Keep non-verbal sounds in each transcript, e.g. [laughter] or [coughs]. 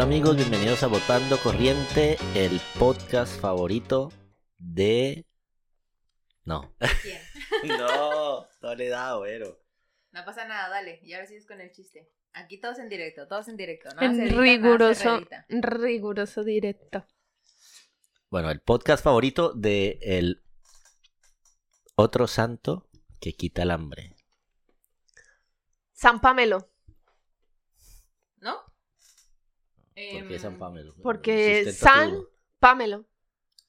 Hola amigos, bienvenidos a Votando Corriente, el podcast favorito de... No. ¿Quién? [laughs] no, no le da, güero. No pasa nada, dale. Y ahora sigues con el chiste. Aquí todos en directo, todos en directo. No En riguroso, riguroso directo. Bueno, el podcast favorito de el otro santo que quita el hambre. San Pamelo, ¿No? ¿Por qué Em, San Pamelo? porque Sustenta San Pamelo.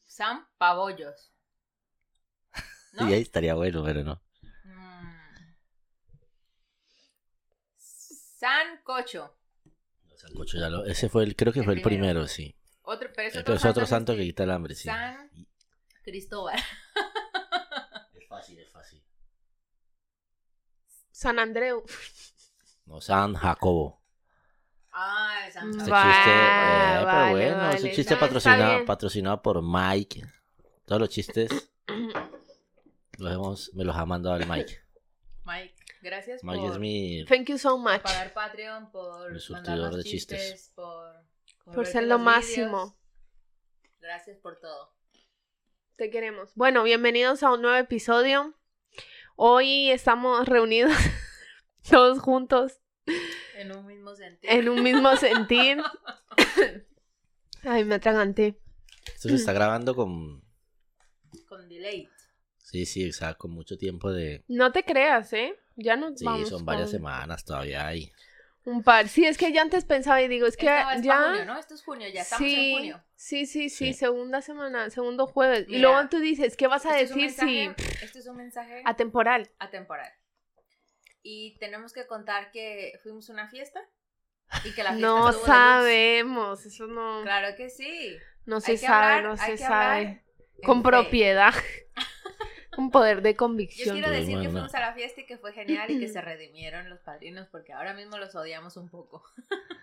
San Pabollos. [laughs] ¿No? Y ahí estaría bueno, pero no. Mm. San Cocho. Sancocho ya lo- Ese fue el, creo que El fue el primero. primero, sí. Otro, pero es Pero otro, es otro santo santo que quita el hambre, sí. San Cristóbal. [laughs] Es fácil, es fácil. San Andreu. No, San Jacobo. Ah, el San Mm, chiste, eh, pero vale, bueno, es un chiste No, patrocinado, patrocinado por Mike. Todos los chistes [coughs] los hemos, me los ha mandado el Mike. Mike, gracias Mike por es mi... Thank you so much. pagar Patreon, por surtidor de chistes. chistes, por, ser lo máximo. Gracias por todo. Te queremos. Bueno, bienvenidos a un nuevo episodio. Hoy estamos reunidos [laughs] todos juntos En un mismo sentido. en un mismo [laughs] sentir. Ay, me atraganté. Esto se está grabando con... Con delay. Sí, sí, o sea, con mucho tiempo de... No te creas, ¿eh? Ya nos Sí, vamos. son varias con semanas todavía ahí. Un par. Sí, es que ya antes pensaba y digo, es que Esto es ya. junio, ¿no? Esto es junio, ya estamos sí, en junio. Sí, sí, sí, Sí. segunda semana, segundo jueves. y luego tú dices, ¿qué vas a Esto es un decir si Esto es un mensaje atemporal? atemporal. Y tenemos que contar que fuimos a una fiesta y que la fiesta No estuvo sabemos, eso no, Claro que sí. no se sabe, hablar, no se sabe. Con fe. propiedad, [laughs] con poder de Yo convicción. quiero Pues decir que fuimos a la fiesta y que fue genial y que se [clears throat] redimieron los padrinos porque ahora mismo los odiamos un poco. [laughs]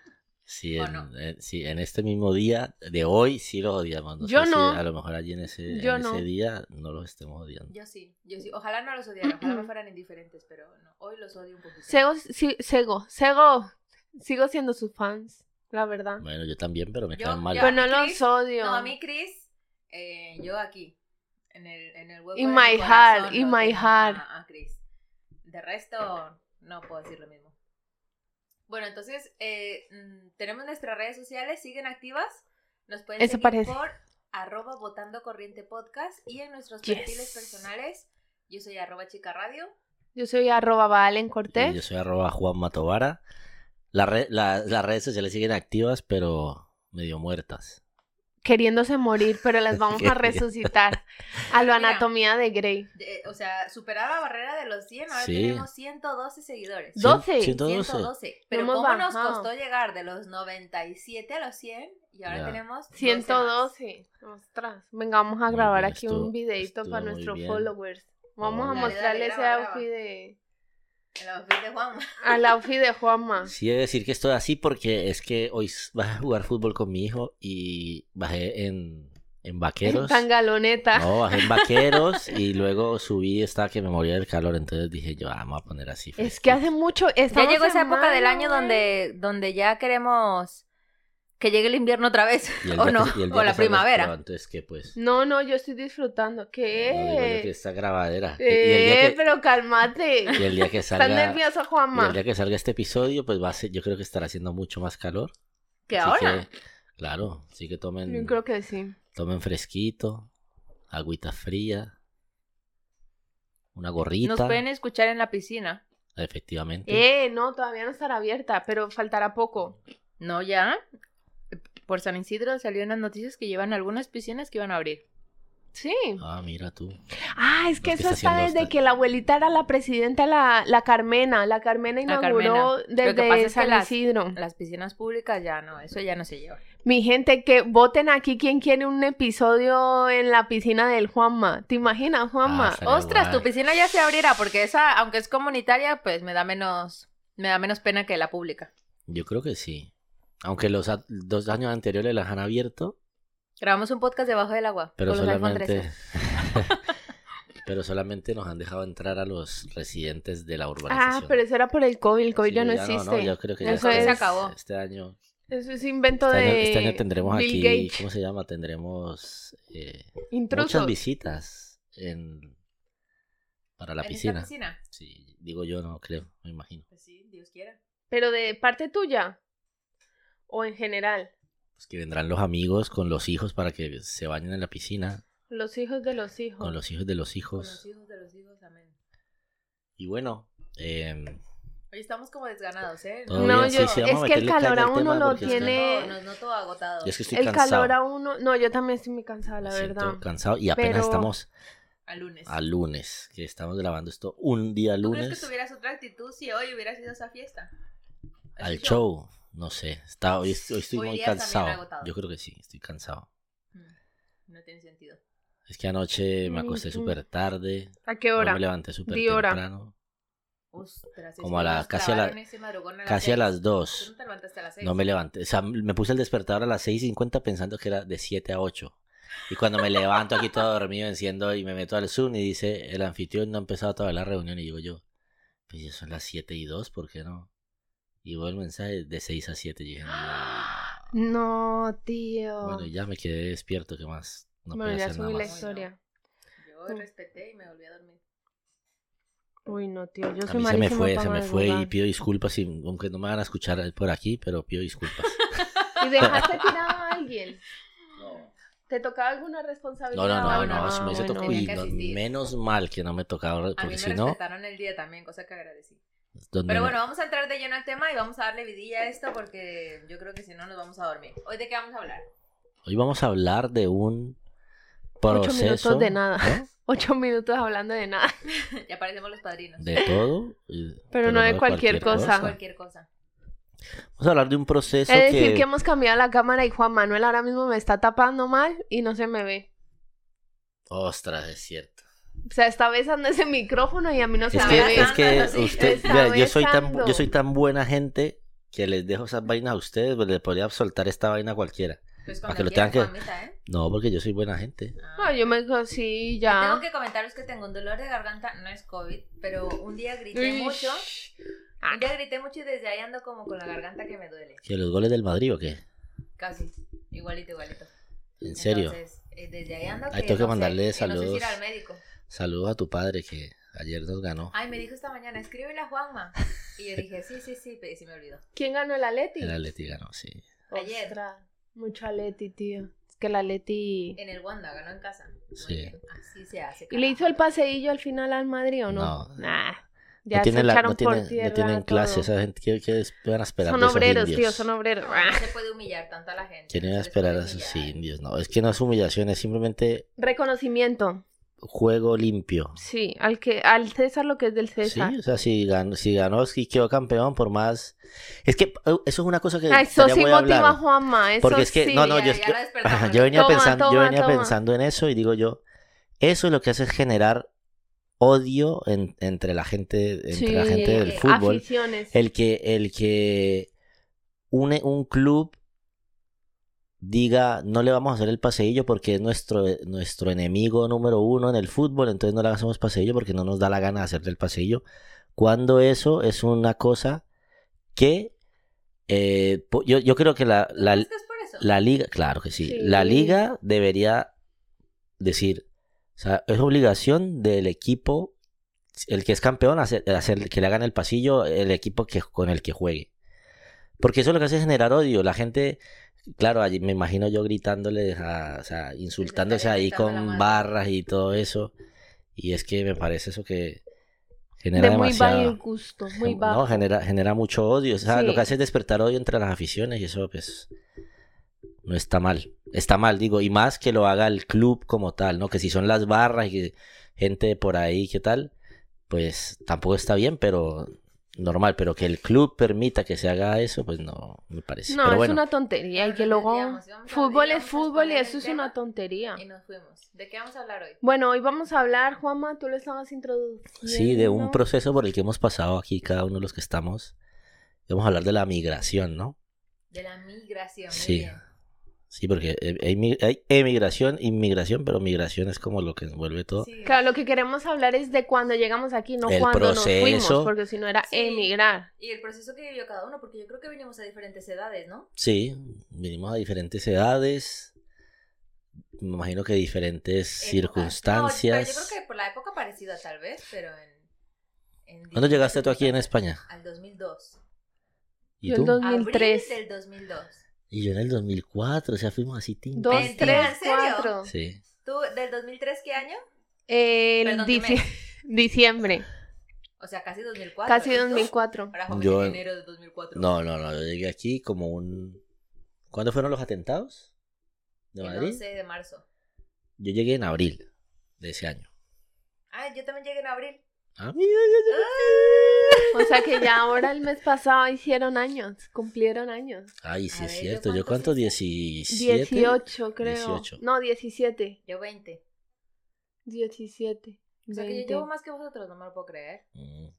Sí, ¿O en, no? en- sí, en este mismo día de hoy sí los odiamos. No Yo sé si no. a lo mejor allí en ese, Yo en no. ese día no los estemos odiando. Yo sí, yo sí. Ojalá no los odiaran, ojalá me [clears throat] fueran indiferentes, pero no, hoy los odio un poquito. Sego, sí, Sego, Sego, sigo siendo sus fans, la verdad. Bueno, yo también, pero me Yo- caen mal. yo- Pero no Chris, los odio. No, a mí Chris, eh, yo aquí, en el, en el hueco In my heart, in my heart. A, a Chris. De resto, no puedo decir lo mismo. Bueno, entonces, eh, mm, tenemos nuestras redes sociales, siguen activas. Nos pueden Eso seguir parece. por arroba votando corriente podcast y en nuestros Yes. perfiles personales. Yo soy arroba chica radio. Yo soy arroba Valen Y Cortés. Yo soy arroba Juan Matovara. La re- la- las redes sociales siguen activas, pero medio muertas. Queriéndose morir, pero las [laughs] vamos a resucitar a lo Mira. anatomía de Grey. De- o sea, superar la barrera de los 100, ahora Sí. tenemos 112 seguidores. Cien- 12. 112. 112. Pero ¿cómo nos bajado. costó llegar de los 97 a los 100? Y ahora Ya. tenemos 12 más. 112. Ostras. Venga, vamos a grabar bien, aquí estuvo- un videito para nuestros bien. followers. Vamos a Dale, dale, mostrarle ese outfit de... El outfit de Juan. Al outfit de Juanma. [laughs] Sí, he de decir que estoy así porque es que hoy s- bajé a jugar fútbol con mi hijo y bajé en, en vaqueros. Tan galoneta. No, bajé en vaqueros [laughs] y luego subí, estaba que me moría del calor, entonces dije yo, ah, vamos a poner así. Es que hace mucho... Ya llegó esa en época del año donde, donde ya queremos que llegue el invierno otra vez. Y el [laughs] ¿O no? que- y el día o la primavera. Entonces, ¿qué pues? No, no, yo estoy disfrutando. No, digo yo que ¿Qué? esta grabadera. Y- Eh, y, que, pero cálmate. y el día que ¿Estás salga... nervioso, y Juanma? el día que salga este episodio, pues va a ser, yo creo que estará haciendo mucho más calor. ¿Que Así ahora? que, claro, así que tomen, Yo creo que sí. tomen fresquito, agüita fría, una gorrita, Nos pueden escuchar en la piscina. efectivamente. Eh, no, todavía no estará abierta, pero faltará poco. No, ya. Por San Isidro salió en las noticias que llevan algunas piscinas que iban a abrir. Sí. Ah, mira tú. Ah, es que eso está desde hasta- que la abuelita era la presidenta, la, la Carmena. La Carmena La inauguró Carmena. Lo que desde pasa es que San las- Isidro. Las piscinas públicas ya no, eso ya no se lleva. Mi gente, que voten aquí quien quiere un episodio en la piscina del Juanma. ¿Te imaginas, Juanma? Ah, Ostras, tu piscina ya se abrirá porque esa, aunque es comunitaria, pues me da menos, me da menos pena que la pública. Yo creo que sí. Aunque los dos años anteriores las han abierto, Grabamos un podcast debajo del agua. pero con los solamente... 13. [laughs] pero solamente nos han dejado entrar a los residentes de la ah, urbanización. pero eso era por el COVID. El COVID Sí, ya no existe. yo creo que ya Eso este- es- se acabó. Este año, Eso es invento este año, de este año tendremos Bill aquí. ¿cómo se llama? Tendremos eh, muchas visitas en para la ¿En esta piscina. piscina? Sí, digo yo, no creo, me imagino. Pues sí, Dios quiera. Pero de parte tuya o en general. Pues que vendrán los amigos con los hijos para que se bañen en la piscina, Los hijos de los hijos. con los hijos de los Con hijos. los hijos de los hijos, amén. Y bueno, eh, Hoy estamos como desganados, ¿eh? Todo No, bien, sí, yo, sí, a es que el calor a al uno lo tiene. No, nos noto agotado. yo es que estoy el cansado. calor a uno. No, yo también estoy muy cansada, la me verdad. cansado y apenas Pero- estamos A lunes. a lunes, que estamos grabando esto un día ¿Tú crees que lunes tuvieras otra actitud si hoy hubieras ido a esa fiesta? ¿A al ese show. No sé, está, hoy, hoy estoy Hoy muy cansado. Yo creo que sí, estoy cansado. Mm, No tiene sentido. Es que anoche me Mm, acosté mm. súper tarde. ¿A qué hora? me levanté súper temprano. Ostras, Como a la- casi a la- a las Casi a seis. las Tú 2. no te levantaste a las seis. No me levanté. O sea, me puse el despertador a las 6.50 pensando que era de 7 a 8. Y cuando me levanto aquí todo dormido, enciendo y me meto al Zoom y dice, el anfitrión no ha empezado todavía la reunión. Y digo yo, pues ya son las 7 y 2, ¿por qué no? Y veo el mensaje de 6 a 7. Y dije, no. No, tío. Bueno, y ya me quedé despierto, ¿qué más? No Bueno, puedo ya hacer nada subí la historia. Yo Mm. respeté y me volví a dormir. Uy, no, tío. Yo A soy mí se me fue, se me fue y pido disculpas, y, aunque no me van a escuchar por aquí, pero pido disculpas. [laughs] ¿Y dejaste tirado a alguien? [laughs] ¿Te tocaba alguna No, responsabilidad? no, no, No, no, no, me bueno. y no- asistir. menos mal que no me tocaba, A mí porque me si no, respetaron el día también, cosa que agradecí. Donde Pero bueno, vamos a entrar de lleno al tema y vamos a darle vidilla a esto porque yo creo que si no nos vamos a dormir. ¿Hoy de qué vamos a hablar? hoy vamos a hablar de un Ocho proceso minutos de nada. [laughs] Ocho minutos hablando de nada. [laughs] ya parecemos los padrinos. de todo, y- Pero no de cualquier cosa. Cualquier cosa. Vamos a hablar de un proceso Es decir, que, que hemos cambiado la cámara y Juan Manuel ahora mismo me está tapando mal y no se me ve. ostras, es cierto. O sea, está besando ese micrófono y a mí no se Es me que, ve. es que besando, usted, yo soy tan, besando. yo soy tan buena gente que les dejo esas vainas a ustedes, pues les podría soltar esta vaina a cualquiera. Pues Para cuando que lo tengan que- ¿eh? No, porque yo soy buena gente. Ah, yo me sí, Tengo ya. que comentaros que tengo un dolor de garganta, no es COVID, pero un día grité Uy. mucho. Un día grité mucho y desde ahí ando como con la garganta que me duele. ¿Que los goles del Madrid o qué? Casi. Igualito, igualito. ¿En serio? Entonces, eh, desde ahí ando Ahí que tengo que no sé, mandarle que No sé si saludos. ir al médico. Saludos a tu padre que ayer nos ganó. Ay, me dijo esta mañana, escríbele a Juanma. Y yo dije, sí, sí, sí, pero sí me olvidó. ¿Quién ganó el Atleti? El Atleti ganó, sí. Ayer. Ostras, mucho Atleti, tío. Es que el Atleti... En el Wanda, ganó en casa. Muy Sí. bien, Así se hace. ¿Y le hizo el carajo. paseillo al final al Madrid o no? No. Nah. Ya no tienen, la- no tienen, no tienen clase, esa gente. ¿Qué, qué van a esperar Son de esos obreros, indios? tío, son obreros. No, no se puede humillar tanto a la gente. ¿Quién no iba a se les esperar a esos humillar. indios? No, es que no es humillación, es simplemente Reconocimiento. Juego limpio. Sí, al que al César lo que es del César. Sí, o sea, si ganó, si ganó, si quedó campeón, por más... Es que eso es una cosa que Ah, eso sí motiva a hablar. Juanma, eso Porque es que, sí. no, no, ya- yo, ya yo- [laughs] yo venía, Toma, pensando, yo toma, venía toma. pensando en eso y digo yo, eso lo que hace es generar odio en- entre la gente, entre la Sí, gente del eh, fútbol. Aficiones. El que, el que une un club diga no le vamos a hacer el paseillo porque es nuestro, nuestro enemigo número uno en el fútbol, entonces no le hacemos paseillo porque no nos da la gana de hacerle el paseillo. Cuando eso es una cosa que eh, yo, yo creo que la, ¿Tú la, crees que es por eso? la liga, claro que sí, Sí. la liga debería decir, o sea, es obligación del equipo, el que es campeón, hacer, hacer que le hagan el pasillo el equipo que, con el que juegue. Porque eso lo que hace es generar odio. La gente, claro, allí me imagino yo gritándole, a- o sea, insultándose ahí con barras y todo eso. Y es que me parece eso que genera de muy demasiado. gusto, muy No, bajo. genera, genera mucho odio. O sea, Sí. lo que hace es despertar odio entre las aficiones y eso, pues, no está mal. está mal, digo, y más que lo haga el club como tal, ¿no? Que si son las barras y que gente por ahí, ¿qué tal? Pues tampoco está bien, pero normal, pero que el club permita que se haga eso, pues no me parece. No, pero es bueno, una tontería y que luego fútbol es fútbol y eso es una tontería. Y nos fuimos. ¿De qué vamos a hablar hoy? Bueno, hoy vamos a hablar, Juanma, tú lo estabas introduciendo. sí, de un proceso por el que hemos pasado aquí cada uno de los que estamos. Vamos a hablar de la migración, ¿no? De la migración. muy Sí. bien. Sí, porque hay, mi- hay emigración, inmigración, pero migración es como lo que envuelve todo. Sí. Claro, lo que queremos hablar es de cuando llegamos aquí, no El cuando nos fuimos, porque si no era Sí. emigrar. Y el proceso que vivió cada uno, porque yo creo que vinimos a diferentes edades, ¿no? Sí, vinimos a diferentes edades, me imagino que diferentes circunstancias. No, pero yo creo que por la época parecida tal vez, pero en... en ¿Cuándo llegaste tú aquí en. España? Al 2002. ¿Y Yo el tú? dos- 2003. Abril del 2002. Y yo en el 2004, o sea, fuimos así. tin, Dos, tin, Mentira, tin. tres, cuatro. Sí. ¿Tú del 2003 qué año? El Perdón, dici- dime. [laughs] diciembre, O sea, casi 2004. casi ¿y tú? 2004. Ahora joven Yo- en enero de 2004. No, no, no, yo llegué aquí como un... ¿Cuándo fueron los atentados? ¿De El Madrid? 11 de marzo. Yo llegué en abril de ese año. Ah, yo también llegué en abril. Ah, ya. O sea que ya ahora el mes pasado hicieron años, cumplieron años. Ay, sí A es ver, ¿yo cierto. ¿Yo cuántos cuánto? hice? 17. 18 creo. 18. No, 17. Yo 20. 17. O sea, que yo 20. llevo más que vosotros, no me lo puedo creer. Mm, Yo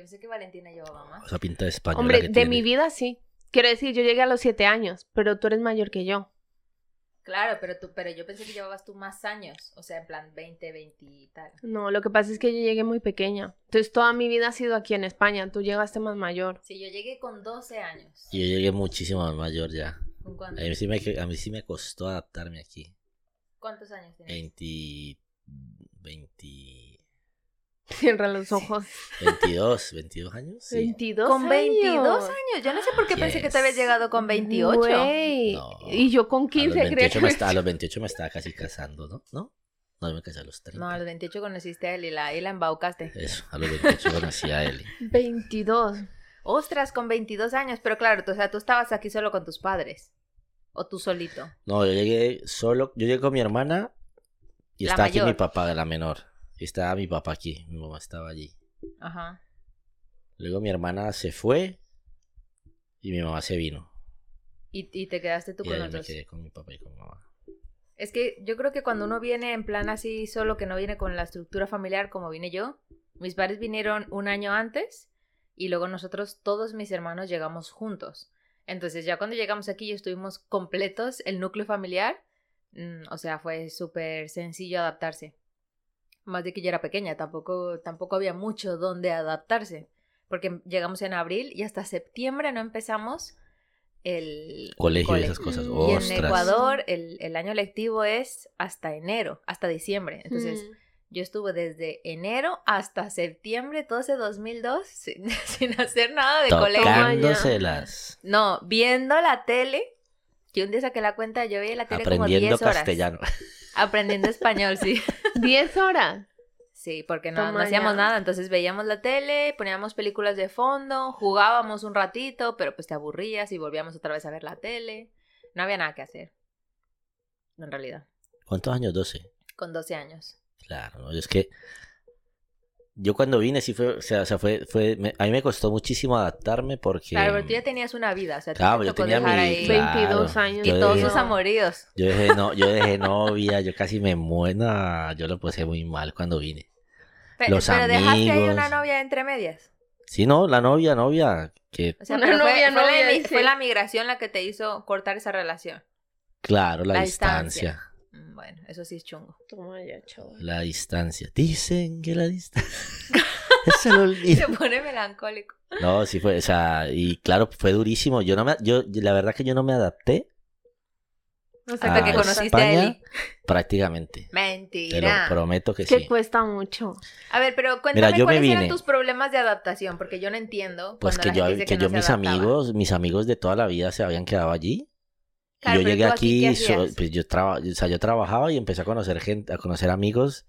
pensé que Valentina llevaba más. O sea, pinta de española Hombre, que de tiene. mi vida sí. Quiero decir, yo llegué a los 7 años, pero tú eres mayor que yo. Claro, pero tú, pero yo pensé que llevabas tú más años. O sea, en plan 20, 20 y tal. No, lo que pasa es que yo llegué muy pequeña. Entonces toda mi vida ha sido aquí en España. Tú llegaste más mayor. Sí, yo llegué con 12 años. Y yo llegué muchísimo más mayor ya. ¿Con A cuántos? mí sí me, a mí sí me costó adaptarme aquí. ¿Cuántos años tenías? 20, 20, Cierra los ojos. 22, 22 años. Sí. 22 Con 22 años. años. Yo no sé por qué pensé que te Yes. habías llegado con 28. Güey. No. Y yo con A los, 15 creía 28 que me estaba, a los 28 me estaba casi casando, ¿no? ¿No? No, yo me casé a los 30. No, a los 28 conociste a él y la, y la embaucaste. Eso, a los 28 conocí a él. 22. Ostras, con 22 años. Pero claro, tú, o sea, tú estabas aquí solo con tus padres. O tú solito. No, yo llegué solo, yo llegué con mi hermana y La estaba aquí mi mayor. papá, la menor. Estaba mi papá aquí, mi mamá estaba allí. Ajá. Luego mi hermana se fue y mi mamá se vino. Y, y te quedaste tú y con me quedé con mi papá y con mi mamá. Es que yo creo que cuando uno viene en plan así solo, que no viene con la estructura familiar como vine yo, mis padres vinieron un año antes y luego nosotros, todos mis hermanos, llegamos juntos. Entonces ya cuando llegamos aquí y estuvimos completos, el núcleo familiar, mm, o sea, fue súper sencillo adaptarse. Más de que yo era pequeña, tampoco, tampoco había mucho donde adaptarse. Porque llegamos en abril y hasta septiembre no empezamos el Colegio y cole. esas cosas. Y Y en. Ecuador el, el año lectivo es hasta enero, hasta diciembre. Entonces Mm. yo estuve desde enero hasta septiembre, todo ese 2002, [laughs] sin, sin hacer nada de colegio. No, viendo la tele. Que un día saqué la cuenta, yo veía la tele como Aprendiendo 10 horas. castellano. [laughs] Aprendiendo español, sí. [laughs] 10 horas. Sí, porque no, no hacíamos nada. Entonces veíamos la tele, poníamos películas de fondo, jugábamos un ratito, pero pues te aburrías y volvíamos otra vez a ver la tele. No había nada que hacer. En realidad, ¿Cuántos años? 12. con 12 años. Claro, ¿no? es que yo cuando vine sí fue, o sea, o sea, fue, fue, me- a mí me costó muchísimo adaptarme porque Claro, pero tú ya tenías una vida, o sea, Claro, te yo tenía dejar mi- ahí claro, 22 años. y todos dejé- sus amoríos. yo dejé, no, yo [laughs] dejé novia, yo casi me muero, yo lo pasé muy mal cuando vine. Pe- Los pero dejaste ahí amigos. una novia entre medias. Sí, no, la novia, novia, que O sea, Una pero fue- novia, fue, la, novia, sí. fue la migración la que te hizo cortar esa relación. claro, la, La distancia, distancia. Mm, Bueno, eso sí es chungo. Toma ya, chaval. la distancia. Dicen que la distancia [laughs] olvido. Se pone melancólico. No, sí fue, o sea, y claro, fue durísimo. Yo no me, yo, la verdad que yo no me adapté O Hasta a que conociste a España Eli. prácticamente. Te lo Mentira. prometo que Es que sí. cuesta mucho. A ver, pero cuéntame Mira, yo me cuáles eran vine. tus problemas de adaptación, porque yo no entiendo. Pues que la yo, gente dice que no yo se mis adaptaba. amigos, mis amigos de toda la vida se habían quedado allí. Claro, yo llegué aquí, ¿qué aquí, so- pues yo, traba- o sea, yo trabajaba y empecé a conocer gente, a conocer amigos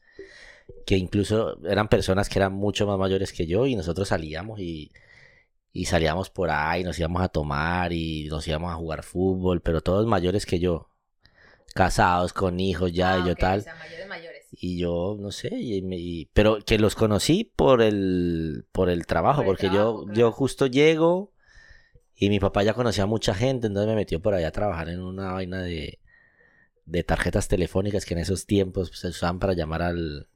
que incluso eran personas que eran mucho más mayores que yo y nosotros salíamos y, y salíamos por ahí, nos íbamos a tomar y nos íbamos a jugar fútbol, pero todos mayores que yo. casados, con hijos ya, Ah, y yo ok, tal. O sea, mayores, mayores. Y yo, no sé, y me- y- pero que los conocí por el, por el trabajo, Por el porque trabajo, yo, claro. yo justo llego y mi papá ya conocía a mucha gente, entonces me metió por allá a trabajar en una vaina de, de tarjetas telefónicas que en esos tiempos pues, se usaban para llamar al,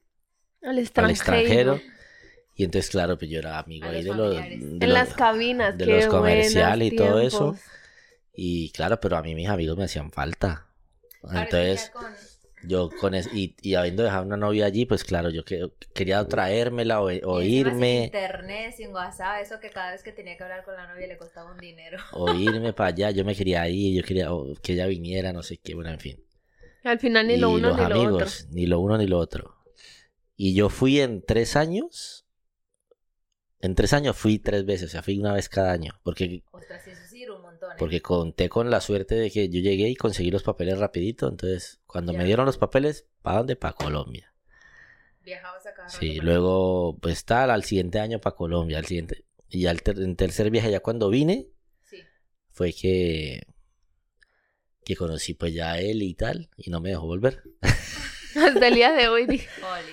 Al al extranjero. Y entonces, claro, pues yo era amigo A ahí los de los, de En los- las cabinas, de qué los comerciales y todo eso. Y claro, pero a mí mis amigos me hacían falta. Entonces, con- yo con es- y, y habiendo dejado una novia allí, pues claro, yo que- quería traérmela o, o y encima Sin irme, internet, sin WhatsApp, eso que cada vez que tenía que hablar con la novia le costaba un dinero. o irme para allá. Yo me quería ir, yo quería que ella viniera, no sé qué, bueno, en fin. Al final ni y lo uno los ni lo otro. amigos, ni lo uno ni lo otro. Y yo fui en tres años, en tres años fui tres veces, o sea, fui una vez cada año, porque Ostras, eso Porque conté con la suerte de que yo llegué y conseguí los papeles rapidito. Entonces, cuando Ya. me dieron los papeles, ¿para dónde? Para Colombia. Viajabas a cada Sí, luego, pues tal, al siguiente año para Colombia, al siguiente. Y al ter- en tercer viaje, ya cuando vine. Sí. fue que, que conocí pues ya a él y tal, y no me dejó volver. [laughs] Hasta el día de hoy.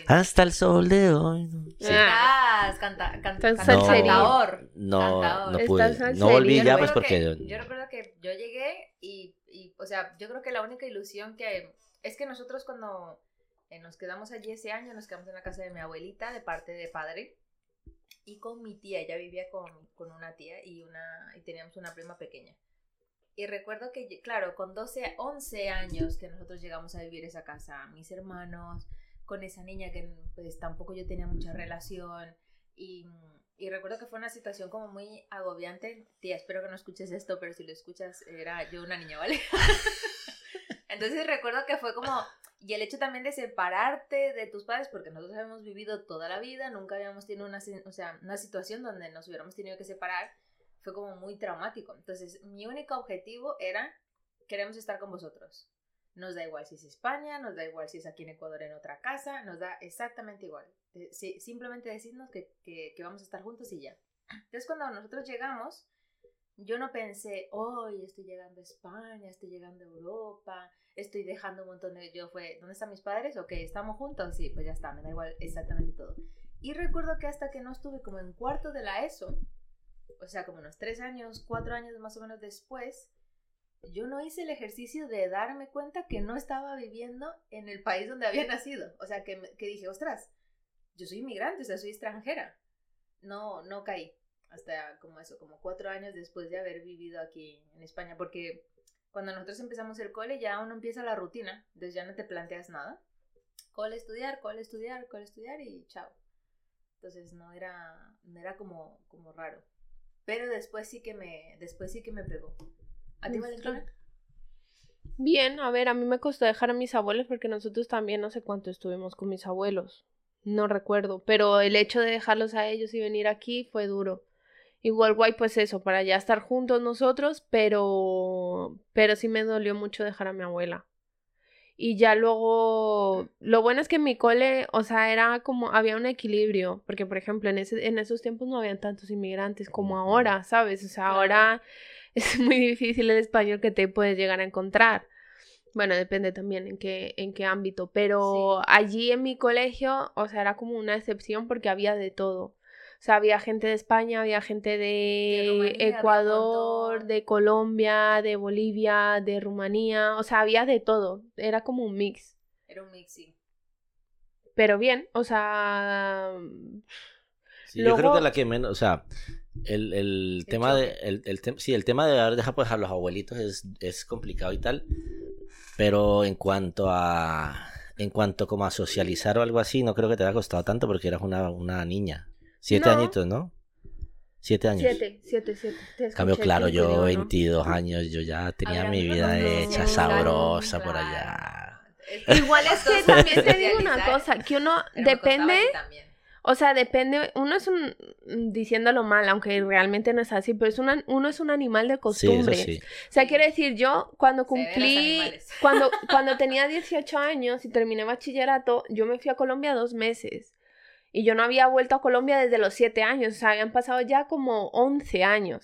Hasta el sol de hoy. no. Sí. Ah. Estás canta, can- Estás can- salserín. cantador. No, Cantador. no pude. No volví Yo ya, pues porque... que- yo recuerdo que yo llegué y, y, o sea, yo creo que la única ilusión que... Es que nosotros cuando eh, nos quedamos allí ese año, nos quedamos en la casa de mi abuelita de parte de padre y con mi tía, ella vivía con, con una tía y, una, y teníamos una prima pequeña. Y recuerdo que, claro, con 12, 11 años que nosotros llegamos a vivir esa casa, mis hermanos, con esa niña que pues tampoco yo tenía mucha relación y, y recuerdo que fue una situación como muy agobiante. Tía, espero que no escuches esto, pero si lo escuchas, era yo una niña, ¿vale? [laughs] Entonces recuerdo que fue como, y el hecho también de separarte de tus padres, porque nosotros habíamos vivido toda la vida, nunca habíamos tenido una, o sea, una situación donde nos hubiéramos tenido que separar, fue como muy traumático. Entonces mi único objetivo era, queremos estar con vosotros. Nos da igual si es España, nos da igual si es aquí en Ecuador en otra casa, nos da exactamente igual. Sí, simplemente decirnos que, que, que vamos a estar juntos y ya. Entonces cuando nosotros llegamos, yo no pensé, hoy estoy llegando a España, estoy llegando a Europa, estoy dejando un montón de... Yo fue, ¿dónde están mis padres? Ok, ¿estamos juntos? Sí, pues ya está, me da igual exactamente todo. Y recuerdo que hasta que no estuve como en cuarto de la ESO, o sea, como unos tres años, cuatro años más o menos después, yo no hice el ejercicio de darme cuenta que no estaba viviendo en el país donde había [laughs] nacido. O sea, que, que dije, ostras, yo soy inmigrante, o sea, soy extranjera. No, no caí. Hasta como eso, como cuatro años después de haber vivido aquí en España. Porque cuando nosotros empezamos el cole ya uno empieza la rutina. Entonces ya no te planteas nada. Cole estudiar, cole estudiar, cole estudiar y chao. Entonces no era, no era como, como raro. Pero después sí que me, después sí que me pegó. ¿A ti, Ostras. Valentina? Bien, a ver, a mí me costó dejar a mis abuelos porque nosotros también no sé cuánto estuvimos con mis abuelos. No recuerdo, pero el hecho de dejarlos a ellos y venir aquí fue duro. Igual guay, pues eso, para ya estar juntos nosotros, pero pero sí me dolió mucho dejar a mi abuela. Y ya luego, lo bueno es que en mi cole, o sea, era como, había un equilibrio, porque por ejemplo, en, ese, en esos tiempos no habían tantos inmigrantes como ahora, ¿sabes? O sea, ahora [laughs] es muy difícil el español que te puedes llegar a encontrar. Bueno, depende también en qué, en qué ámbito, pero Sí. allí en mi colegio, o sea, era como una excepción porque había de todo. O sea, había gente de España, había gente de, Rumanía, Ecuador, de Colombia, de Bolivia, de Rumanía, o sea, había de todo. Era como un mix. Era un mix, sí. Pero bien, o sea, Sí, Yo creo Luego- que la que menos, o sea, el, el El tema de, el, el tem- sí, el tema de haber dejado pues, a los abuelitos es, es complicado y tal, pero en cuanto a, en cuanto como a socializar o algo así, no creo que te haya costado tanto porque eras una, una niña. Siete No. añitos, ¿no? Siete años. siete, siete, siete. Te cambio, claro, yo ¿no? 22 años, yo ya tenía mi vida hecha, sabrosa por allá. Es- Igual es que también te digo una cosa, que uno depende, o sea, depende, uno es un, diciéndolo mal, aunque realmente no es así, pero es una, uno es un animal de Sí, eso costumbres. sí. O sea, quiero decir, yo cuando cumplí, cuando, cuando [laughs] tenía 18 años y terminé bachillerato, yo me fui a Colombia dos meses. Y yo no había vuelto a Colombia desde los 7 años, o sea, habían pasado ya como 11 años.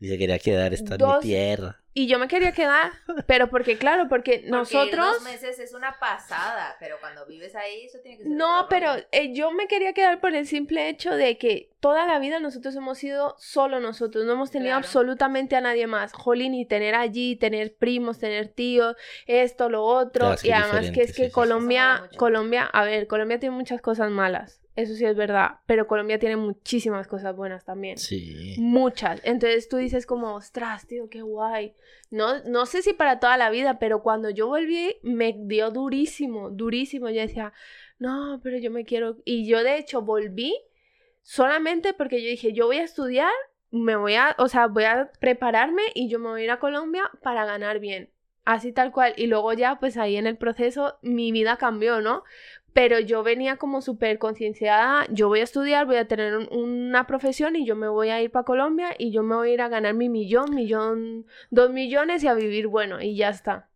Y se quería quedar, esta en Dos- mi tierra. Y yo me quería quedar, pero porque, claro, porque Porque nosotros... dos meses es una pasada, pero cuando vives ahí, eso tiene que ser. No, pero eh, yo me quería quedar por el simple hecho de que toda la vida nosotros hemos sido solo nosotros, no hemos tenido Claro. absolutamente a nadie más. Jolín, y tener allí, tener primos, tener tíos, esto, lo otro. Claro, y además que es que sí. Colombia. Colombia, a ver, Colombia tiene muchas cosas malas, eso sí es verdad, pero Colombia tiene muchísimas cosas buenas también. Sí. Muchas. Entonces tú dices como, ostras, tío, qué guay. No, no sé si para toda la vida, pero cuando yo volví me dio durísimo, durísimo. Yo decía, no, pero yo me quiero... Y yo de hecho volví solamente porque yo dije, yo voy a estudiar, me voy a, o sea, voy a prepararme y yo me voy a ir a Colombia para ganar bien. Así tal cual. Y luego ya, pues ahí en el proceso, mi vida cambió, ¿no? Pero yo venía como súper concienciada, yo voy a estudiar, voy a tener un- una profesión y yo me voy a ir para Colombia y yo me voy a ir a ganar mi millón, millón, dos millones y a vivir bueno y ya está.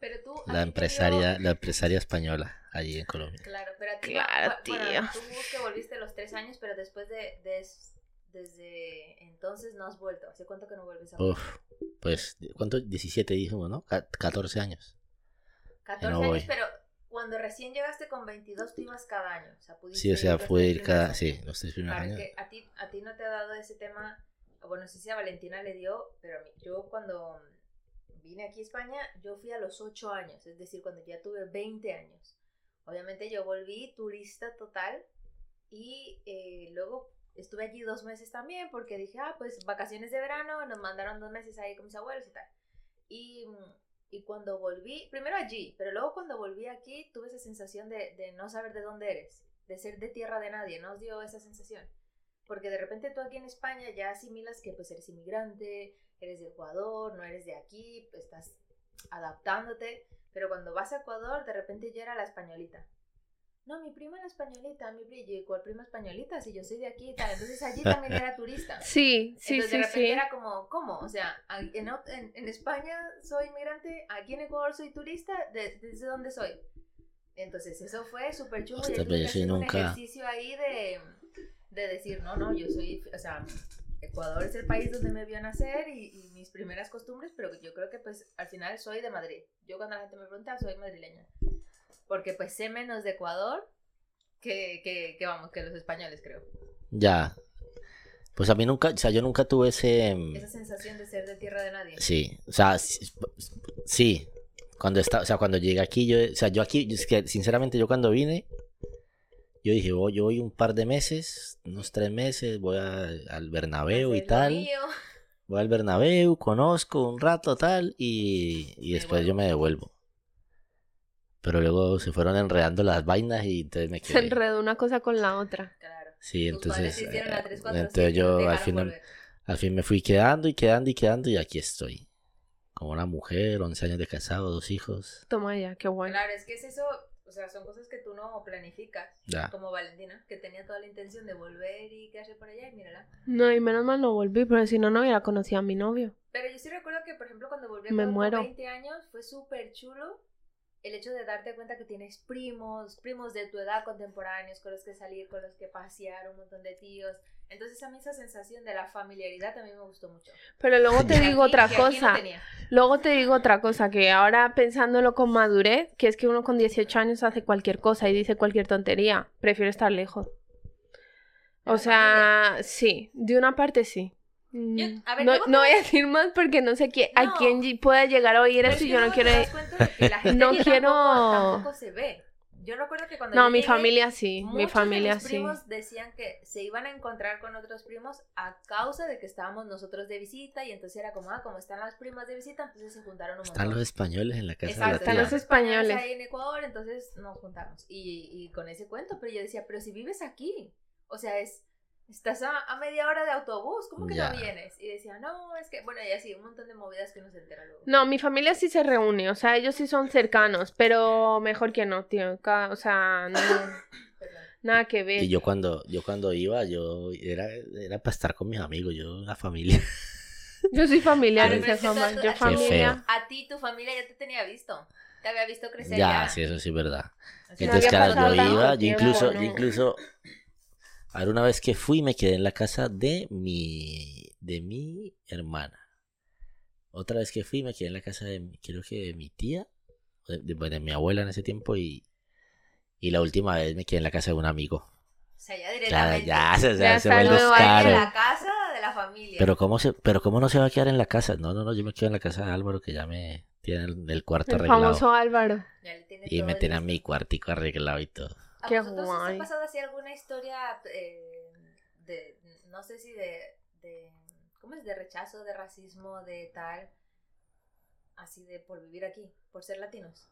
Pero tú. La empresaria, la empresaria española allí en Colombia. Claro, pero a ti. Claro, bu- bueno, tío. tú que volviste a los tres años, pero después de. de es- desde entonces no has vuelto. ¿Hace cuánto que no vuelves a Uf, pues, ¿cuánto? 17 dijimos, ¿no? Ca- 14 años. 14 no años, voy. pero cuando recién llegaste con 22 tú ibas cada año. O sea, pudiste Sí, o sea, tres ir cada, años. sí, los tres primeros Claro, años. que a ti, a ti no te ha dado ese tema, bueno, no sé si a Valentina le dio, pero a mí, yo cuando vine aquí a España, yo fui a los 8 años, es decir, cuando ya tuve 20 años. Obviamente yo volví turista total y eh, luego estuve allí dos meses también porque dije, ah, pues vacaciones de verano, nos mandaron dos meses ahí con mis abuelos y tal. Y, y cuando volví, primero allí, pero luego cuando volví aquí tuve esa sensación de, de no saber de dónde eres, de ser de tierra de nadie, ¿no os dio esa sensación? Porque de repente tú aquí en España ya asimilas que pues eres inmigrante, eres de Ecuador, no eres de aquí, estás adaptándote, pero cuando vas a Ecuador de repente yo era la españolita. No, mi prima era españolita, mi prima, ¿y cuál prima españolita? Si yo soy de aquí y tal. Entonces allí también era turista. [laughs] Sí, sí, Entonces sí, de repente sí. era como, ¿cómo? O sea, en, en- en España soy inmigrante, aquí en Ecuador soy turista, ¿de- ¿desde dónde soy? Entonces eso fue súper chulo. Hostia, tuve yo hacer un nunca- ejercicio ahí de, de decir, no, no, yo soy, o sea, Ecuador es el país donde me vio nacer y, y mis primeras costumbres, pero yo creo que pues al final soy de Madrid. Yo cuando la gente me pregunta, soy madrileña. Porque pues sé menos de Ecuador que, que, que vamos, que los españoles creo. Ya. Pues a mí nunca, o sea, yo nunca tuve ese... mm, Esa sensación de ser de tierra de nadie. Sí, o sea, sí. Cuando está, o sea, cuando llegué aquí, yo, o sea, yo aquí, es que sinceramente yo cuando vine, yo dije, voy, yo voy un par de meses, unos tres meses, voy a- al Bernabéu y tal, mío. voy al Bernabéu, conozco un rato tal, y, y después yo me devuelvo. Pero luego se fueron enredando las vainas y entonces me [laughs] Se quedé. enredó una cosa con la otra. Claro. Sí, Tus entonces, hicieron a eh, 3, 4, entonces 7, yo al final, volver. al fin me fui quedando y quedando y quedando y aquí estoy. Como una mujer, 11 años de casado, dos hijos. Toma ya, qué guay. Claro, es que es eso, o sea, son cosas que tú no planificas. Ya. Como Valentina, que tenía toda la intención de volver y quedarse por allá y mírala. No, y menos mal no volví, porque si no, no hubiera conocido a mi novio. Pero yo sí recuerdo que, por ejemplo, cuando volví a Me Ecuador muero. con 20 años, fue súper chulo el hecho de darte cuenta que tienes primos, primos de tu edad contemporáneos con los que salir, con los que pasear, un montón de tíos. Entonces a mí esa sensación de la familiaridad también me gustó mucho. Pero luego te digo aquí- otra no cosa. Luego te digo otra cosa, que ahora pensándolo con madurez, que es que uno con 18 años hace cualquier cosa y dice cualquier tontería. Prefiero estar lejos. ¿De O sea, sí, de una parte sí. Mm, Yo- a ver, no, no voy a decir más porque no sé quién, a No. quién ll- pueda llegar a oír Pero esto es y yo no quiero... te das cuenta de que la [laughs] gente No quiero- Tampoco, tampoco se ve. Yo recuerdo que cuando No, mi llegué, familia sí, mi familia de mis sí. primos decían que se iban a encontrar con otros primos a causa de que estábamos nosotros de visita y entonces era como, ah, como están las primas de visita, entonces se juntaron un Están montón. los españoles en la casa Exacto, de están la los tía. españoles. ahí en Ecuador, entonces nos juntamos. Y, y con ese cuento, pero yo decía, pero si vives aquí, o sea, es estás a, a media hora de autobús, ¿cómo que Ya. no vienes? Y decía, no, es que, bueno, y así, un montón de movidas que uno se entera luego. No, mi familia sí se reúne, o sea, ellos sí son cercanos, pero mejor que no, tío. O sea, no, [coughs] nada que ver. Y yo cuando, yo cuando iba, yo era, era para estar con mis amigos, yo, la familia. [laughs] Yo soy familiar, esa fama. Yo a ti- familia. A ti, tu familia ya te tenía visto. Te había visto crecer Ya, ya. sí, eso sí es verdad. Entonces, había claro, yo iba, yo tiempo, incluso, ¿no? yo incluso, a ver, una vez que fui, me quedé en la casa de mi, de mi hermana. Otra vez que fui me quedé en la casa de, mi- creo que de mi tía, de, de- bueno, de mi abuela en ese tiempo y, y la última vez me quedé en la casa de un amigo. O sea, ya Claro, directamente. [laughs] ya se, Ya se, se está vuelve nuevo, Vaya a caro. la casa de la familia. Pero cómo se, pero cómo no se va a quedar en la casa. No, no, no, yo me quedo en la casa de Álvaro que ya me tiene el, el cuarto El arreglado. famoso Álvaro. Ya le tiene Y todo me tiene mi cuartico arreglado y todo. ¿A Qué vosotros os ha guay. pasado así alguna historia eh, de, no sé si de, de, ¿cómo es? De rechazo, de racismo, de tal, así de por vivir aquí, por ser latinos?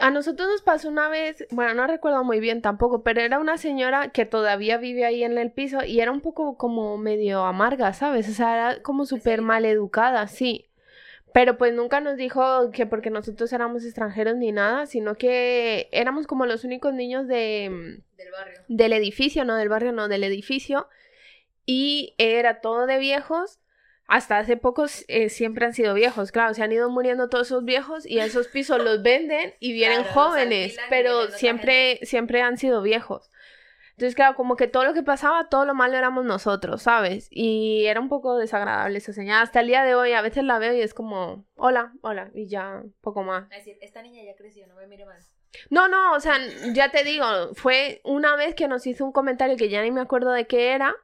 A nosotros nos pasó una vez, bueno, no recuerdo muy bien tampoco, pero era una señora que todavía vive ahí en el piso y era un poco como medio amarga, ¿sabes? O sea, era como súper Pesadita. mal educada, sí. Pero pues nunca nos dijo que porque nosotros éramos extranjeros ni nada, sino que éramos como los únicos niños de, Del barrio. del edificio, no del barrio, no del edificio. Y era todo de viejos. Hasta hace pocos eh, siempre han sido viejos, claro, se han ido muriendo todos esos viejos y esos pisos los venden y vienen Claro, jóvenes, pero siempre, siempre han sido viejos. Entonces, claro, como que todo lo que pasaba, todo lo malo éramos nosotros, ¿sabes? Y era un poco desagradable esa señal. Hasta el día de hoy a veces la veo y es como, hola, hola, y ya, poco más. Es decir, esta niña ya creció, no me mire mal. No, no, o sea, ya te digo, fue una vez que nos hizo un comentario que ya ni me acuerdo de qué era,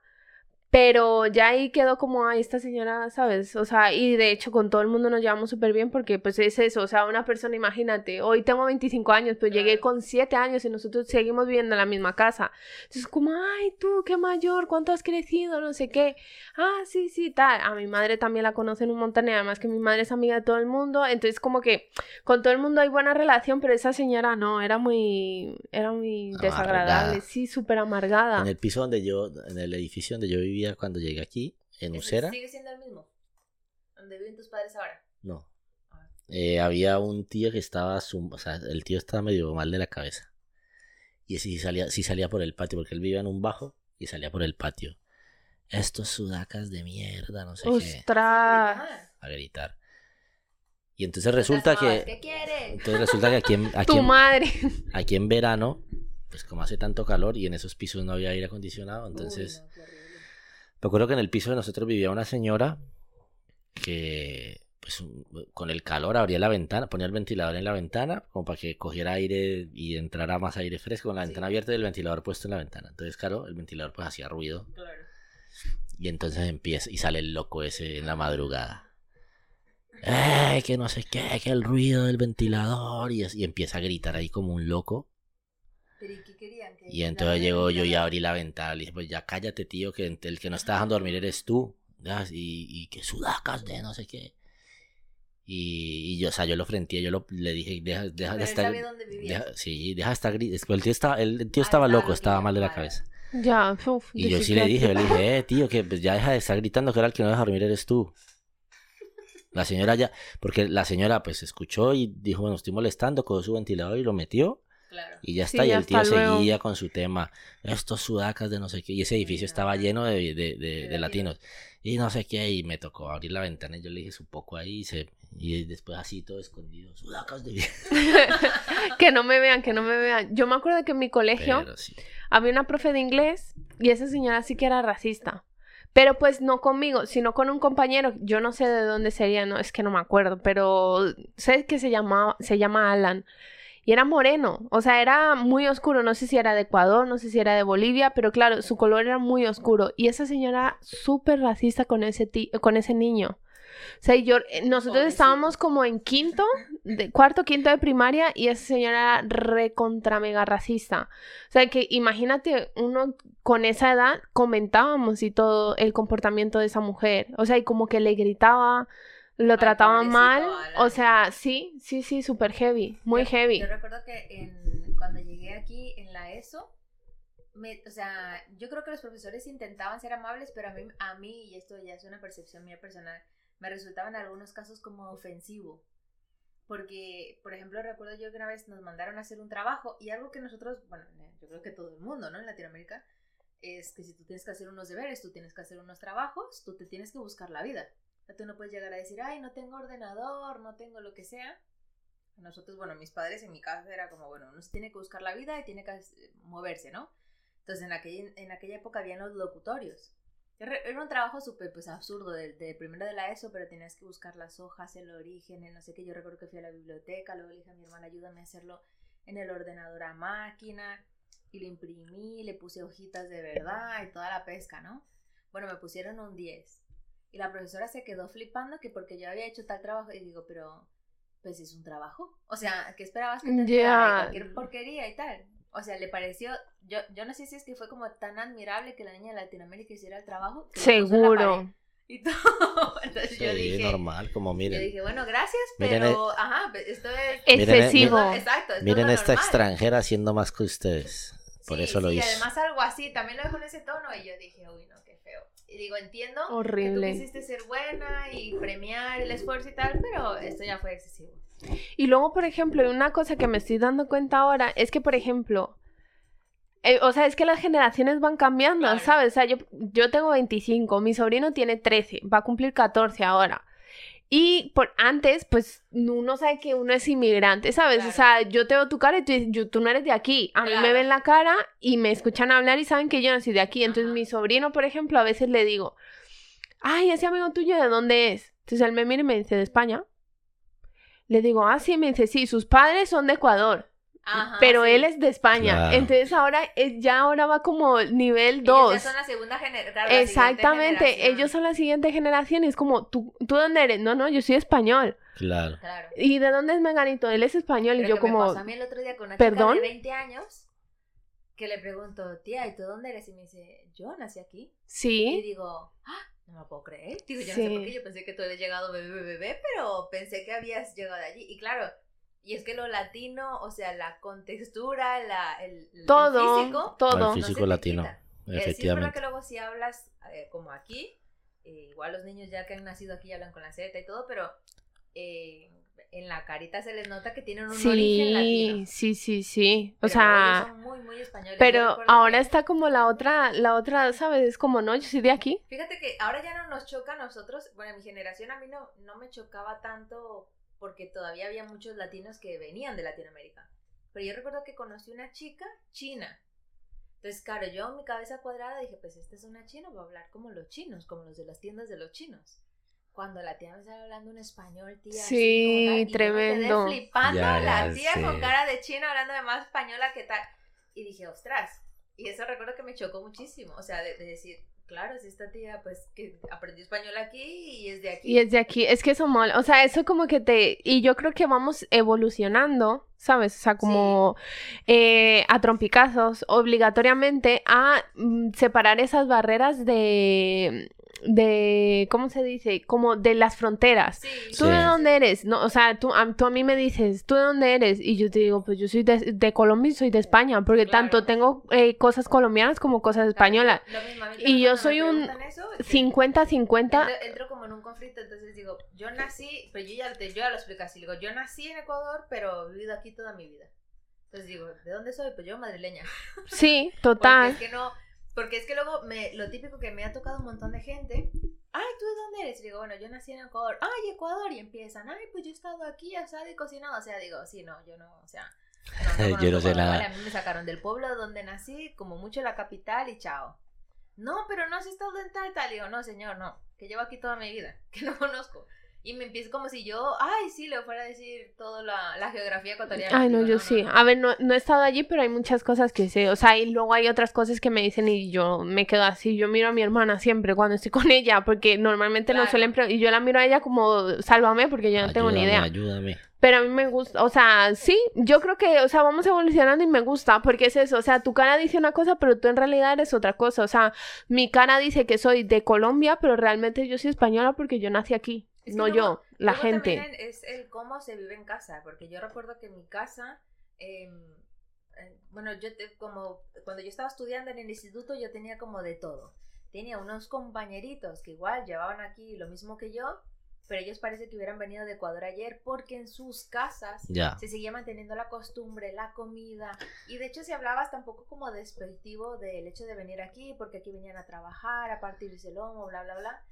pero ya ahí quedó como, ay, esta señora, ¿sabes? O sea, y de hecho con todo el mundo nos llevamos súper bien porque pues es eso, o sea, una persona, imagínate, hoy tengo 25 años, pues llegué con 7 años y nosotros seguimos viviendo en la misma casa. Entonces, como, ay, tú, qué mayor, cuánto has crecido, no sé qué. Ah, sí, sí, tal. A mi madre también la conocen un montón y además que mi madre es amiga de todo el mundo, entonces como que con todo el mundo hay buena relación, pero esa señora no, era muy, era muy desagradable, Amargada. sí, súper amargada. En el piso donde yo, en el edificio donde yo vivía cuando llegué aquí, en ¿Ese Usera, ¿Sigue siendo el mismo? ¿Donde viven tus padres ahora? no. Ah. Eh, había un tío que estaba, o sea, el tío estaba medio mal de la cabeza. Y sí salía, sí salía por el patio, porque él vivía en un bajo y salía por el patio. Estos sudacas de mierda, no sé qué, Ostras. Ah, a gritar. Y entonces resulta que, ¿Qué entonces resulta que aquí en, [laughs] aquí Tu en- madre. aquí en verano, pues como hace tanto calor y en esos pisos no había aire acondicionado, entonces Uy, no, qué horrible. Me acuerdo que en el piso de nosotros vivía una señora que, pues, con el calor abría la ventana, ponía el ventilador en la ventana, como para que cogiera aire y entrara más aire fresco, con la Sí. ventana abierta y el ventilador puesto en la ventana. Entonces, claro, el ventilador pues hacía ruido. Claro. Y entonces empieza, y sale el loco ese en la madrugada. ¡Eh! Que no sé qué, que el ruido del ventilador. Y, es- y empieza a gritar ahí como un loco. ¿Pero y qué? ¿Que Y entonces el llego yo y abrí la ventana. Le dije, pues ya cállate, tío, que el que no está dejando dormir eres tú. Y, y que sudacas de no sé qué. Y, y yo, o sea, yo lo frenteé, yo lo, le dije, deja, deja de estar. sabía dónde vivías. deja- sí, deja de estar gri- es que El tío estaba, el, tío Ah, estaba loco, estaba mal de la cabeza. Ya, uf, Y yo sí le dije, yo le dije, [laughs] eh, tío, que pues ya deja de estar gritando que ahora el que no deja dormir eres tú. La señora ya, porque la señora pues escuchó y dijo, bueno, estoy molestando, cogió su ventilador y lo metió Claro. y ya Sí, está. y ya el tío seguía con su tema, estos sudacas de no sé qué. Y ese edificio estaba lleno de, de- de- de latinos. Y no sé qué, y me tocó abrir la ventana y yo le dije su poco ahí y, se, y después así todo escondido, sudacas de [laughs] que no me vean, que no me vean. Yo me acuerdo que en mi colegio sí. había una profe de inglés y esa señora sí que era racista. Pero pues no conmigo, sino con un compañero. Yo no sé de dónde sería, no, es que no me acuerdo, pero sé que se llama, se llama Alan. Y era moreno, o sea, era muy oscuro. No sé si era de Ecuador, no sé si era de Bolivia, pero claro, su color era muy oscuro. Y esa señora súper racista con ese, con ese niño. O sea, yo, eh, nosotros estábamos como en quinto, de, cuarto, quinto de primaria, y esa señora era recontra mega racista. O sea, que imagínate, uno con esa edad comentábamos y todo el comportamiento de esa mujer. O sea, y como que le gritaba, lo Ay, trataba pobrecito, mal. O sea, sí, sí, sí, súper heavy, muy Yo- heavy. Yo recuerdo que en, cuando llegué aquí en la ESO, me- o sea, yo creo que los profesores intentaban ser amables, pero a mí, a mí, y esto ya es una percepción mía personal, me resultaba en algunos casos como ofensivo. Porque, por ejemplo, recuerdo yo que una vez nos mandaron a hacer un trabajo y algo que nosotros, bueno, yo creo que todo el mundo, ¿no? En Latinoamérica, es que si tú tienes que hacer unos deberes, tú tienes que hacer unos trabajos, tú te tienes que buscar la vida. Tú no puedes llegar a decir, ay, no tengo ordenador, no tengo lo que sea. Nosotros, bueno, mis padres en mi casa era como, bueno, uno tiene que buscar la vida y tiene que eh, moverse, ¿no? Entonces en aquella, en aquella época habían los locutorios. Era un trabajo súper pues absurdo de, de primero de la ESO, pero tenías que buscar las hojas, el origen, el no sé qué. Yo recuerdo que fui a la biblioteca, luego le dije a mi hermana, ayúdame a hacerlo en el ordenador a máquina. Y lo imprimí, le puse hojitas de verdad y toda la pesca, ¿no? Bueno, me pusieron un 10. Y la profesora se quedó flipando que porque yo había hecho tal trabajo. Y digo, pero, pues es un trabajo. O sea, ¿qué esperabas que te? Cualquier porquería y tal. O sea, le pareció, yo, yo no sé si es que fue como tan admirable que la niña de Latinoamérica hiciera el trabajo. que Seguro. Y todo. [laughs] Entonces yo Sí, dije, normal, como yo miren. dije, bueno, gracias, Miren pero, ajá, esto es... Miren, Excesivo. miren- Exacto, esto Miren esta normal. extranjera haciendo más que ustedes. Por Sí, eso lo sí, hizo. además algo así, también lo dejó en ese tono y yo dije, uy, no. Y digo, entiendo Horrible. que tú quisiste ser buena y premiar el esfuerzo y tal, pero esto ya fue excesivo. Y luego, por ejemplo, una cosa que me estoy dando cuenta ahora es que, por ejemplo, eh, o sea, es que las generaciones van cambiando, Claro. ¿sabes? O sea, yo, yo tengo 25, mi sobrino tiene 13, va a cumplir 14 ahora. Y por antes, pues uno sabe que uno es inmigrante, ¿sabes? O sea, yo te veo tu cara y tú dices, "Yo- tú no eres de aquí. A mí me ven la cara y me escuchan hablar y saben que yo no soy de aquí. Entonces, Ajá. mi sobrino, por ejemplo, a veces le digo, ay, ese amigo tuyo, ¿de dónde es? Entonces él me mira y me dice, de España. Le digo, ah, sí, me dice, sí, sus padres son de Ecuador, Ajá, pero sí. él es de España. Claro. Entonces ahora, ya ahora va como nivel Ellos 2. ya son la segunda generación. Exactamente, ellos son la siguiente generación y es como, ¿tú, ¿tú dónde eres? No, no, yo soy español. Claro. Claro. ¿Y de dónde es Menganito? Él es español y Pero yo que me como, pasó a mí el otro día con una ¿Perdón? chica de 20 años que le pregunto, tía, ¿y tú dónde eres? Y me dice, yo nací aquí. Y sí, digo, "Ah, no me lo puedo creer. Digo, yo no Sí. sé por qué, yo pensé que tú habías llegado bebé, bebé, bebé, pero pensé que habías llegado de allí. Y claro, y es que lo latino, o sea, la contextura, la, el, el todo, físico, todo. El no físico latino, quita. Eh, sí es verdad Efectivamente. que luego si hablas eh, como aquí, eh, igual los niños ya que han nacido aquí hablan con la Z y todo, pero eh, en la carita se les nota que tienen un origen Sí, latino. sí, sí, sí. O Pero sea, son muy, muy españoles. Pero ahora que- está como la otra, la otra, ¿sabes? Es como, no, yo soy de aquí. Fíjate que ahora ya no nos choca a nosotros, bueno, mi generación a mí no, no me chocaba tanto porque todavía había muchos latinos que venían de Latinoamérica. Pero yo recuerdo que conocí una chica china. Entonces, claro, yo en mi cabeza cuadrada dije, pues esta es una china, va a hablar como los chinos, como los de las tiendas de los chinos. Cuando la tía me estaba hablando un español, tía. así Sí, como tal, y me tremendo. quedé flipando, Ya, la tía sé. con cara de china hablando de más española que tal. Y dije, ostras. Y eso recuerdo que me chocó muchísimo. O sea, de, de decir, claro, si esta tía, pues, que aprendió español aquí y es de aquí. Y es de aquí, es que eso mola, o sea, eso como que te, y yo creo que vamos evolucionando, ¿sabes? O sea, como eh, a trompicazos, obligatoriamente a mm, separar esas barreras de, de, ¿cómo se dice? Como de las fronteras. Sí, ¿Tú Sí. de dónde eres? No, o sea, tú a, tú a mí me dices, ¿tú de dónde eres? Y yo te digo, pues yo soy de, de Colombia y soy de España, porque Claro. tanto tengo eh, cosas colombianas como cosas españolas. Lo mismo, Y yo soy un preguntan eso, es que 50-50. Entro, entro como en un conflicto, entonces digo, yo nací, pero yo ya, te- yo ya lo explico así, digo, yo nací en Ecuador, pero he vivido aquí toda mi vida. Entonces digo, ¿de dónde soy? Pues yo madrileña. Sí, [laughs] Porque total. es que no, porque es que luego me, lo típico que me ha tocado un montón de gente, ay, ¿tú de dónde eres? Y digo, bueno, yo nací en Ecuador, ay, Ecuador, y empiezan, ay, pues yo he estado aquí asado y cocinado, o sea, digo, sí, no, yo no, o sea, no, [laughs] Yo no sé nada. vale, a mí me sacaron del pueblo donde nací, como mucho la capital y chao. No, pero no has estado en tal, tal, y digo, no, señor, no, que llevo aquí toda mi vida, [laughs] que no conozco. Y me empiezo como si yo, ay, sí, le fuera a decir toda la, la geografía ecuatoriana. Ay, no, Digo, yo sí. A ver, no, no he estado allí, pero hay muchas cosas que sé. O sea, y luego hay otras cosas que me dicen y yo me quedo así. Yo miro a mi hermana siempre cuando estoy con ella, porque normalmente no Claro. suelen... pre- Y yo la miro a ella como, sálvame, porque yo no tengo ni idea. Ayúdame. Pero a mí me gusta, o sea, sí, yo creo que, o sea, vamos evolucionando y me gusta, porque es eso, o sea, tu cara dice una cosa, pero tú en realidad eres otra cosa. O sea, mi cara dice que soy de Colombia, pero realmente yo soy española porque yo nací aquí, Es que no luego- yo, la gente. es el cómo se vive en casa, porque yo recuerdo que en mi casa, em, eh, bueno, yo te- como cuando yo estaba estudiando en el instituto, yo tenía como de todo. Tenía unos compañeritos que igual llevaban aquí lo mismo que yo, pero ellos parece que hubieran venido de Ecuador ayer porque en sus casas se seguía manteniendo la costumbre, la comida, y de hecho se hablaba hasta un poco como despectivo del hecho de venir aquí, porque aquí venían a trabajar, a partirse el lomo, bla, bla, bla.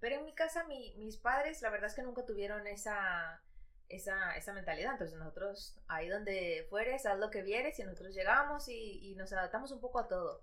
Pero en mi casa mi- mis padres, la verdad es que nunca tuvieron esa, esa, esa mentalidad, entonces nosotros ahí donde fueres, haz lo que vieres, y nosotros llegamos y, y nos adaptamos un poco a todo.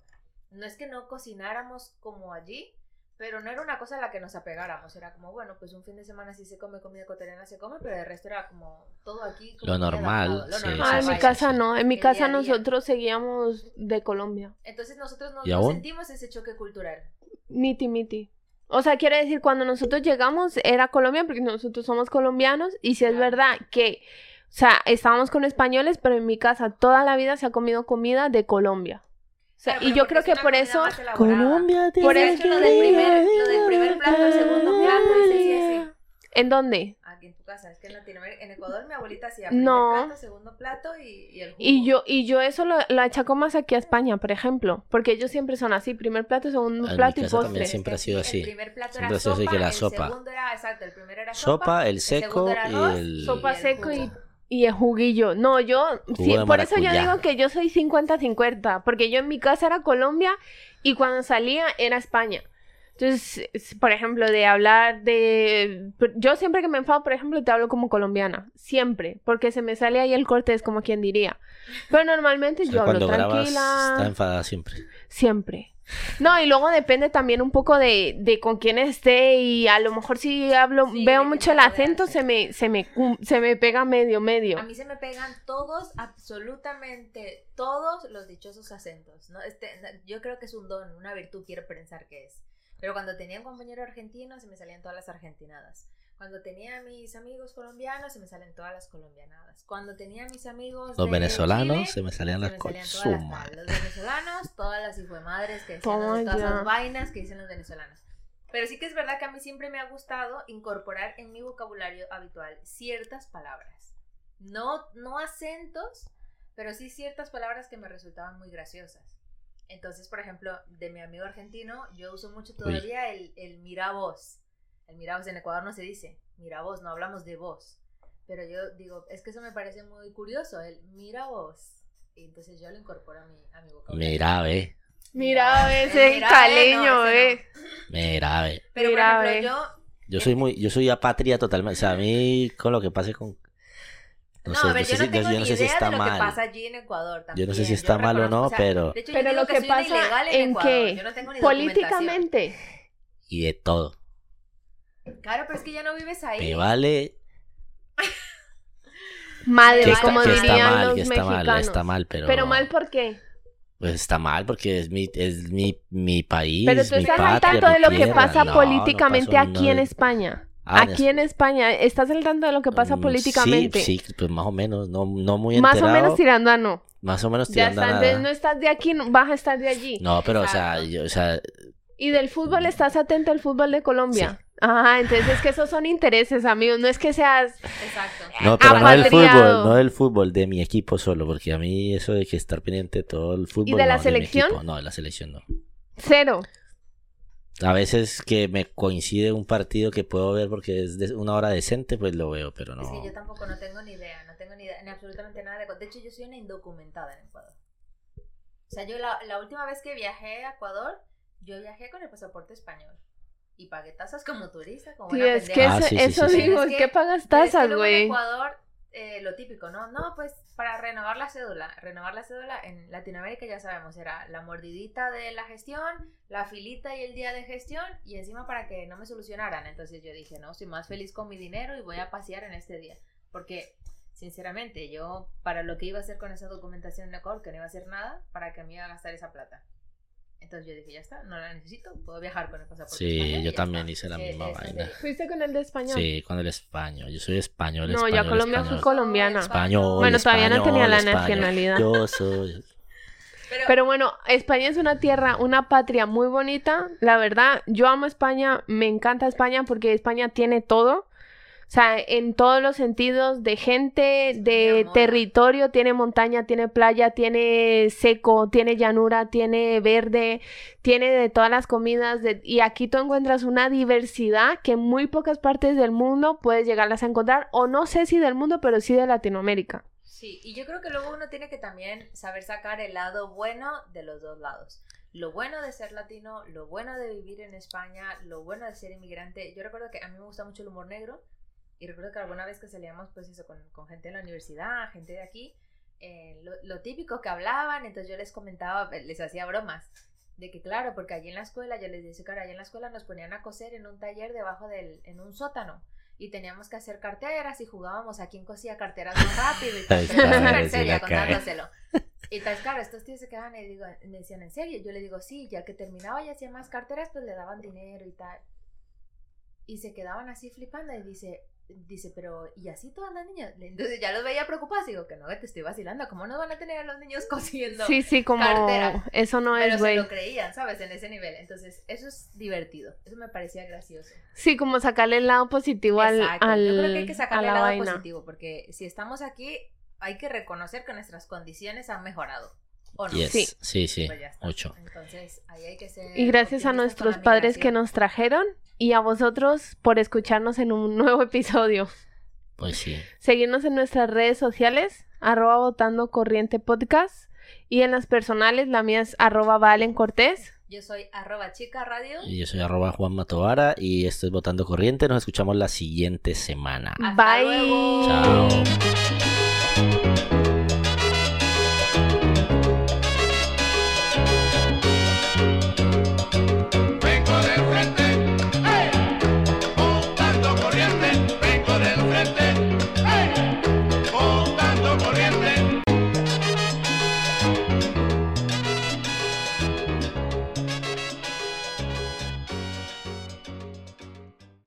No es que no cocináramos como allí, Pero no era una cosa a la que nos apegáramos, era como, bueno, pues un fin de semana sí se come comida ecuatoriana, se come, pero el resto era como todo aquí. como Lo normal, lo sí, normal, Ah, en mi casa no. En mi El casa día a día. nosotros seguíamos de Colombia. Entonces nosotros no, ¿Y no sentimos ese choque cultural. Miti, miti. O sea, quiere decir, cuando nosotros llegamos era Colombia porque nosotros somos colombianos y si es Claro. verdad que, o sea, estábamos con españoles, pero en mi casa toda la vida se ha comido comida de Colombia. O sea, Claro, y yo creo que por eso... Colombia Por eso- lo del primer, lo del primer plato, el segundo plato, ese sí, ese. ¿En dónde? En casa, es que en Latinoamérica, en Ecuador mi abuelita hacía primer No. plato, segundo plato y, y el jugo. Y yo, y yo eso lo, lo achaco más aquí a España, por ejemplo, porque ellos siempre son así, primer plato, segundo En mi plato y casa también postre. Siempre ha sido así. El primer plato Siempre era ha sido así sopa, que la el sopa. segundo era, exacto, el primero era sopa, Sopa, el el seco era y el... Sopa el seco y, y el juguillo. No, yo, sí, por eso yo digo que yo soy 50-50, porque yo en mi casa era Colombia y cuando salía era España. Entonces, es- por ejemplo, de hablar de... Yo siempre que me enfado, por ejemplo, te hablo como colombiana. Siempre. Porque se me sale ahí el corte, es como quien diría. Pero normalmente O sea, yo hablo cuando grabas tranquila. está enfadada siempre. Siempre. No, y luego depende también un poco de, de con quién esté y a lo mejor si hablo, Sí, veo mucho el acento, se me, se me, se me pega medio, medio. A mí se me pegan todos, absolutamente todos los dichosos acentos. ¿no? Este, yo creo que es un don, una virtud, quiero pensar que es. Pero cuando tenía un compañero argentino, se me salían todas las argentinadas. Cuando tenía a mis amigos colombianos, se me salen todas las colombianadas. Cuando tenía a mis amigos. Los de venezolanos Chile, se me salían se las cosas. todas las Su tal. madre. Los venezolanos, todas las madres que decían Toma todas las vainas que dicen los venezolanos. Pero sí que es verdad que a mí siempre me ha gustado incorporar en mi vocabulario habitual ciertas palabras. No, no acentos, pero sí ciertas palabras que me resultaban muy graciosas. Entonces, por ejemplo, de mi amigo argentino, yo uso mucho todavía el, el mira vos. El mira vos en Ecuador no se dice mira vos, no hablamos de vos. Pero yo digo, es que eso me parece muy curioso, el mira vos. Y entonces yo lo incorporo a mi, a mi vocabulario. Mira, ve. Mira, El ese caleño, eh, eh. Mira, ve. Pero por ve. ejemplo, yo Yo soy muy, yo soy apatria totalmente. O sea, a mí con lo que pase con. No, No, sé, a ver, no sé yo si, no tengo yo no ni sé si está de lo que mal. pasa allí en Ecuador también. Yo no sé si está mal o no, sea, pero- de hecho, yo Pero lo que pasa en Ecuador, qué? yo no tengo ni documentación. Políticamente. [laughs] Y de todo. Claro, pero es que ya no vives ahí. Me vale [laughs] Madre, que está, como que está mal, los que está mexicanos. mal, está mal, pero. Pero mal, ¿por qué? Pues está mal porque es mi, es mi, mi país. Pero tú mi estás patria, al tanto de lo que pasa No, no políticamente pasó aquí en. España. Ah, aquí en España, ¿estás al tanto de lo que pasa Mm, políticamente? Sí, sí, pues más o menos, no, no muy Más enterado. o menos tirando a no. Más o menos Ya tirando está, a entonces nada. no estás de aquí, no- vas a estar de allí. No, pero o sea, yo, o sea, Y del fútbol estás atento al fútbol de Colombia. Ah, entonces es que esos son intereses, amigos. No es que seas. Exacto. no, pero no del fútbol, no del fútbol, de mi equipo solo, porque a mí eso de que estar pendiente de todo el fútbol. de la no, selección? equipo, no, de la selección no. Cero. A veces que me coincide un partido que puedo ver porque es de una hora decente, pues lo veo, pero no. Es que yo tampoco no tengo ni idea, no tengo ni idea, ni absolutamente nada de Ecuador. De hecho, yo soy una indocumentada en Ecuador. O sea, yo la, la última vez que viajé a Ecuador, yo viajé con el pasaporte español. Y pagué tasas como turista, como Sí, una es que pendeja. Ah, eso, sí, sí, eso sí, sí. digo, es que que- pagas que tasas, luego en güey. Ecuador, eh, lo típico, ¿no? No, pues para renovar la cédula. Renovar la cédula en Latinoamérica ya sabemos, era la mordidita de la gestión, la filita y el día de gestión, y encima para que no me solucionaran. Entonces yo dije, no, soy más feliz con mi dinero y voy a pasear en este día. Porque, sinceramente, yo, para lo que iba a hacer con esa documentación en Ecuador, que no iba a hacer nada, ¿para que me iba a gastar esa plata? Entonces yo dije, ya está, no la necesito, puedo viajar con el pasaporte. Sí, español yo también está". hice la Eh, misma es en vaina. ¿Fuiste con el de español? Sí, con el español. Yo soy español, No, yo a Colombia español. fui colombiana. Español, Bueno, todavía no tenía la español, nacionalidad. Yo soy. Pero, Pero bueno, España es una tierra, una patria muy bonita. La verdad, yo amo España, me encanta España porque España tiene todo. O sea, en todos los sentidos de gente, de territorio, tiene montaña, tiene playa, tiene seco, tiene llanura, tiene verde, tiene de todas las comidas. de- Y aquí tú encuentras una diversidad que en muy pocas partes del mundo puedes llegarlas a encontrar, o no sé si del mundo, pero sí de Latinoamérica. Sí, y yo creo que luego uno tiene que también saber sacar el lado bueno de los dos lados. Lo bueno de ser latino, lo bueno de vivir en España, lo bueno de ser inmigrante. Yo recuerdo que a mí me gusta mucho el humor negro y recuerdo que alguna vez que salíamos pues eso con, con gente en la universidad, gente de aquí, eh, lo, lo típico que hablaban, entonces yo les comentaba, les hacía bromas. De que claro, porque allí en la escuela, yo les dije, claro, allí en la escuela nos ponían a coser en un taller debajo del, en un sótano. Y teníamos que hacer carteras y jugábamos a quién cosía carteras más rápido y [laughs] tal. Cagué. contándoselo. Y tal, claro, estos tíos se quedaban y digo, me decían, ¿en serio? Yo le digo, sí, ya que terminaba y hacía más carteras, pues le daban dinero y tal. Y se quedaban así flipando y dice, dice, pero ¿y así todas las niñas? Entonces ya los veía preocupados y digo, que no, que te estoy vacilando, ¿cómo no van a tener a los niños cosiendo? Sí, sí, como cartera. eso no Pero es, se güey. lo creían, ¿sabes? En ese nivel. Entonces, eso es divertido. Eso me parecía gracioso. Sí, como sacarle el lado positivo al, Exacto. al Yo creo que hay que sacarle la el lado vaina. positivo, porque si estamos aquí, hay que reconocer que nuestras condiciones han mejorado. ¿O no? Yes. Sí. Sí, sí, Pues está. mucho. Entonces, ahí hay que ser Y gracias a nuestros padres que nos trajeron y a vosotros por escucharnos en un [laughs] nuevo episodio. Pues sí. Seguirnos en nuestras redes sociales, arroba votando corriente podcast. Y en las personales, la mía es arroba Valen Cortés. Yo soy arroba chica radio. Y yo soy arroba Juan Matovara y esto es Votando Corriente. Nos escuchamos la siguiente semana. Hasta Bye. luego. Chao.